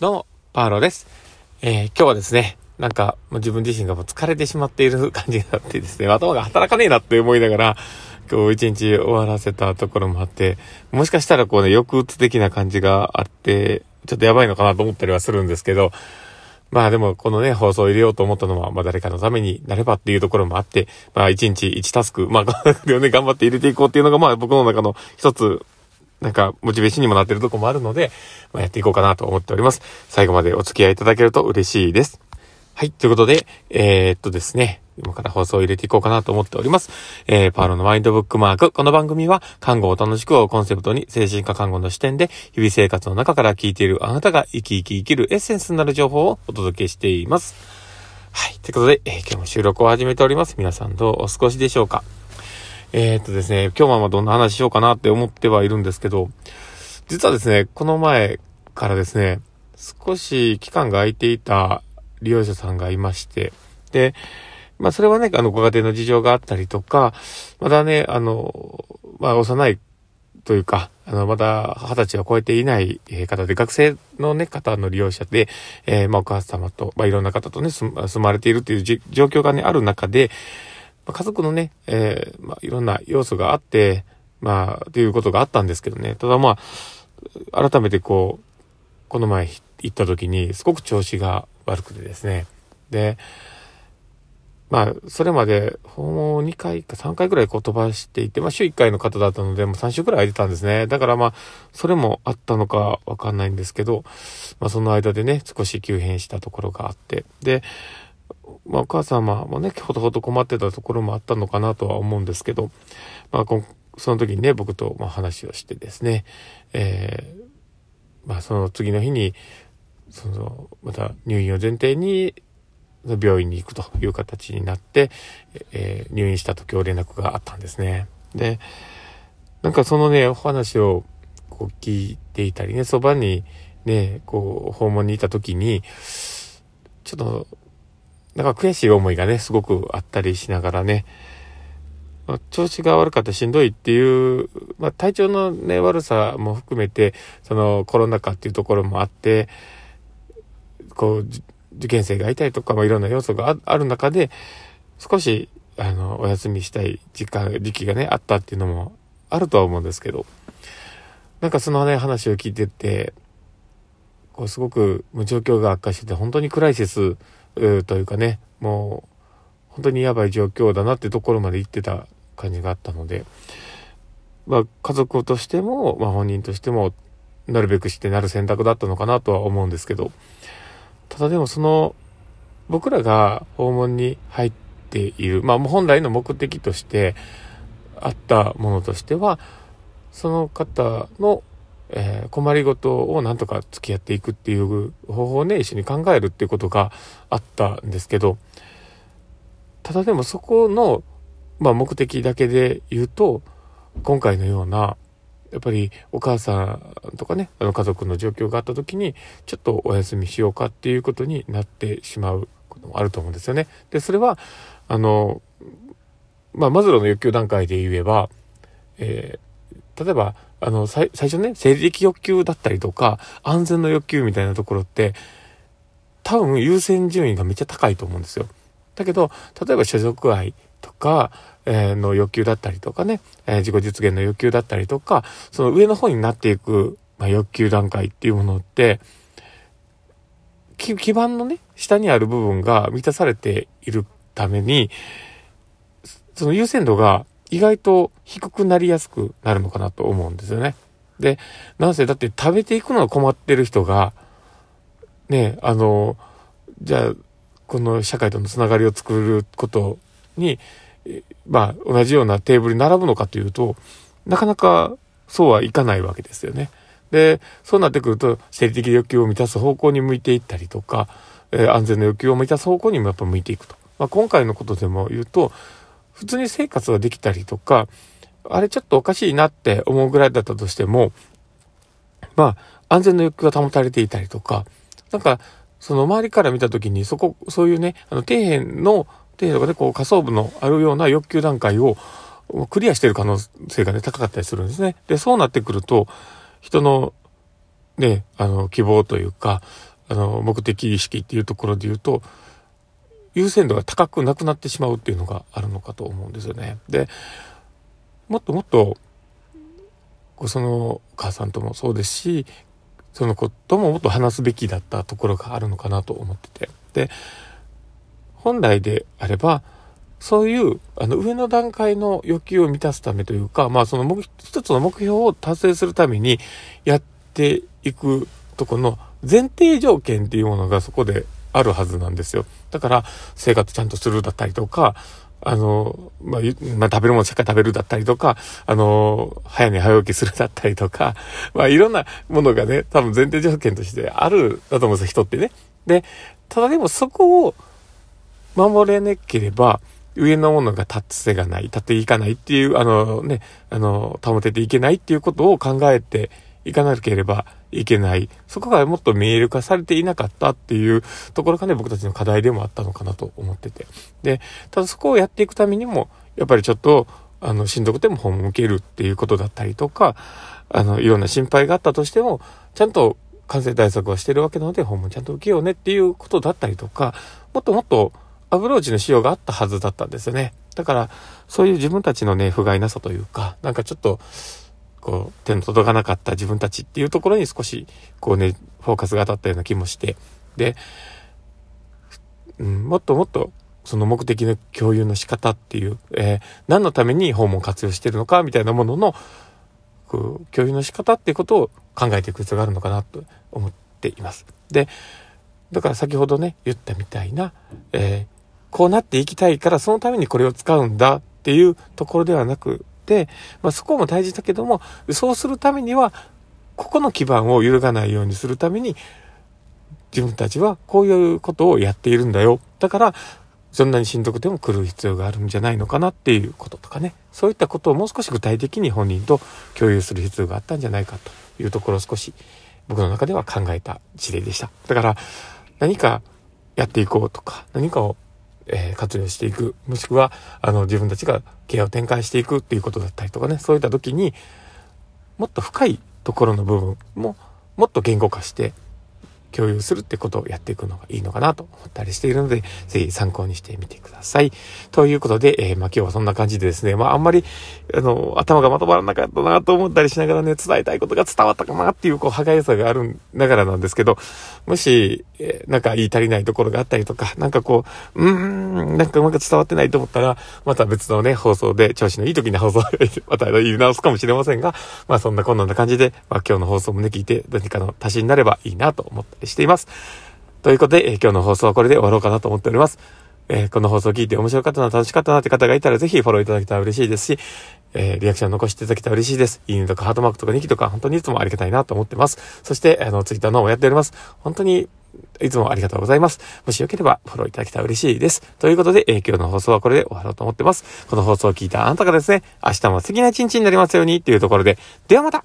どうも、パーロです。えー、今日はですね、なんか、もう自分自身がもう疲れてしまっている感じがあってですね、頭が働かねえなって思いながら、今日一日終わらせたところもあって、もしかしたらこうね、抑うつ的な感じがあって、ちょっとやばいのかなと思ったりはするんですけど、まあでもこのね、放送を入れようと思ったのは、まあ誰かのためになればっていうところもあって、まあ一日一タスク、まあ、ね、頑張って入れていこうっていうのがまあ僕の中の一つなんか、モチベーションにもなってるとこもあるので、まあ、やっていこうかなと思っております。最後までお付き合いいただけると嬉しいです。はい。ということで、えー、っとですね、今から放送を入れていこうかなと思っております。えー、パーロのマインドブックマーク。この番組は、看護を楽しくをコンセプトに、精神科看護の視点で、日々生活の中から聞いているあなたが生き生き生きるエッセンスになる情報をお届けしています。はい。ということで、えー、今日も収録を始めております。皆さんどうお過ごしでしょうか？えー、っとですね、今日はどんな話しようかなって思ってはいるんですけど、実はですね、この前からですね、少し期間が空いていた利用者さんがいまして、で、まあそれはね、あのご家庭の事情があったりとか、まだね、あの、まあ幼いというか、あの、まだ二十歳を超えていない方で、学生のね、方の利用者で、えー、まあお母様と、まあいろんな方とね、住まれているという状況がね、ある中で、まあ、家族のね、えー、まあ、いろんな要素があって、まあ、ということがあったんですけどね。ただまあ、改めてこう、この前行った時に、すごく調子が悪くてですね。で、まあ、それまで訪問を2回か3回ぐらいこう飛ばしていて、まあ週1回の方だったので、もう3週ぐらい空いてたんですね。だからまあ、それもあったのかわかんないんですけど、まあその間でね、少し急変したところがあって、で、まあ、お母様もね、ほどほど困ってたところもあったのかなとは思うんですけど、まあ、その時にね、僕とま話をしてですね、えー、まあ、その次の日に、その、また入院を前提に、病院に行くという形になって、えー、入院した時を連絡があったんですね。で、なんかそのね、お話をこう聞いていたりね、そばにね、こう、訪問にいた時に、ちょっとなんか悔しい思いがね、すごくあったりしながらね、まあ、調子が悪かったしんどいっていう、まあ、体調のね、悪さも含めて、そのコロナ禍っていうところもあって、こう、受験生がいたりとか、まあ、いろんな要素がある中で、少し、あの、お休みしたい時間、時期がね、あったっていうのもあるとは思うんですけど、なんかそのね、話を聞いてて、こう、すごく状況が悪化してて、本当にクライシスというかね、もう、本当にやばい状況だなってところまで行ってた感じがあったので、まあ、家族としても、まあ、本人としても、なるべくしてなる選択だったのかなとは思うんですけど、ただでもその、僕らが訪問に入っている、まあ、本来の目的としてあったものとしては、その方のえー、困りごとをなんとか付き合っていくっていう方法をね、一緒に考えるっていうことがあったんですけど、ただでもそこの、まあ、目的だけで言うと、今回のような、やっぱりお母さんとかね、あの家族の状況があった時に、ちょっとお休みしようかっていうことになってしまうこともあると思うんですよね。で、それは、あの、まあ、マズローの欲求段階で言えば、えー、例えば、あの、最初ね、生理的欲求だったりとか、安全の欲求みたいなところって、多分優先順位がめっちゃ高いと思うんですよ。だけど、例えば所属愛とか、えー、の欲求だったりとかね、えー、自己実現の欲求だったりとか、その上の方になっていく、まあ、欲求段階っていうものって、基盤のね、下にある部分が満たされているために、その優先度が意外と低くなりやすくなるのかなと思うんですよね。で、なんせだって食べていくのが困ってる人が、ね、あの、じゃあ、この社会とのつながりを作ることに、まあ、同じようなテーブルに並ぶのかというと、なかなかそうはいかないわけですよね。で、そうなってくると、生理的欲求を満たす方向に向いていったりとか、え、安全の欲求を満たす方向にもやっぱ向いていくと。まあ、今回のことでも言うと、普通に生活ができたりとか、あれちょっとおかしいなって思うぐらいだったとしても、まあ、安全の欲求が保たれていたりとか、なんか、その周りから見たときに、そこ、そういうね、あの、底辺の、底辺とかでこう、仮想部のあるような欲求段階をクリアしてる可能性がね、高かったりするんですね。で、そうなってくると、人の、ね、あの、希望というか、あの、目的意識っていうところで言うと、優先度が高くなくなってしまうっていうのがあるのかと思うんですよね。で、もっともっと、そのお母さんともそうですし、その子とももっと話すべきだったところがあるのかなと思ってて。で、本来であれば、そういう、あの、上の段階の欲求を満たすためというか、まあ、その、一つの目標を達成するためにやっていくとこの前提条件っていうものがそこであるはずなんですよ。だから、生活ちゃんとするだったりとか、あの、まあ、まあ、食べるものしっかり食べるだったりとか、あの、早寝早起きするだったりとか、まあ、いろんなものがね、多分前提条件としてあるだと思うんですよ、人ってね。で、ただでもそこを守れなければ、上のものが立つせがない、立っていかないっていう、あのね、あの、保てていけないっていうことを考えていかなければいけない。そこがもっと見える化されていなかったっていうところがね、僕たちの課題でもあったのかなと思ってて。で、ただそこをやっていくためにも、やっぱりちょっと、あの、しんどくても本を向けるっていうことだったりとか、あの、いろんな心配があったとしても、ちゃんと感染対策はしてるわけなので、本もちゃんと受けようねっていうことだったりとか、もっともっとアプローチの仕様があったはずだったんですよね。だから、そういう自分たちのね、不甲斐なさというか、なんかちょっと、こう、手の届かなかった自分たちっていうところに少し、こうね、フォーカスが当たったような気もして、で、うん、もっともっと、その目的の共有の仕方っていう、えー、何のために訪問活用してるのかみたいなものの、こう、共有の仕方っていうことを考えていく必要があるのかなと思っています。で、だから先ほどね、言ったみたいな、えー、こうなっていきたいからそのためにこれを使うんだっていうところではなく、まあ、そこも大事だけども、そうするためには、ここの基盤を揺るがないようにするために、自分たちはこういうことをやっているんだよ。だから、そんなにしんどくても来る必要があるんじゃないのかなっていうこととかね。そういったことをもう少し具体的に本人と共有する必要があったんじゃないかというところを少し僕の中では考えた事例でした。だから何かやっていこうとか、何かをえー、活用していく、もしくは、あの、自分たちがケアを展開していくっていうことだったりとかね、そういった時に、もっと深いところの部分も、もっと言語化して、共有するってことをやっていくのがいいのかなと思ったりしているので、ぜひ参考にしてみてください。ということで、えー、まあ今日はそんな感じでですね、まああんまり、あの、頭がまとまらなかったなと思ったりしながらね、伝えたいことが伝わったかなっていう、こう、歯がゆさがあるながらなんですけど、もし、えー、なんか言い足りないところがあったりとか、なんかこう、うーん、なんかうまく伝わってないと思ったら、また別のね、放送で、調子のいい時に放送 また言い直すかもしれませんが、まあそんなこんな感じで、まあ今日の放送もね、聞いて、何かの足しになればいいなと思ったりしています。ということで、えー、今日の放送はこれで終わろうかなと思っております。えー、この放送を聞いて面白かったな、楽しかったなって方がいたらぜひフォローいただけたら嬉しいですし、えー、リアクション残していただけたら嬉しいです。いいねとかハートマークとかニキとか本当にいつもありがたいなと思ってます。そして、あの、ツイッターの方もやっております。本当にいつもありがとうございます。もしよければフォローいただけたら嬉しいです。ということで、えー、今日の放送はこれで終わろうと思ってます。この放送を聞いたあなたがですね、明日も素敵な一日になりますようにっていうところで、ではまた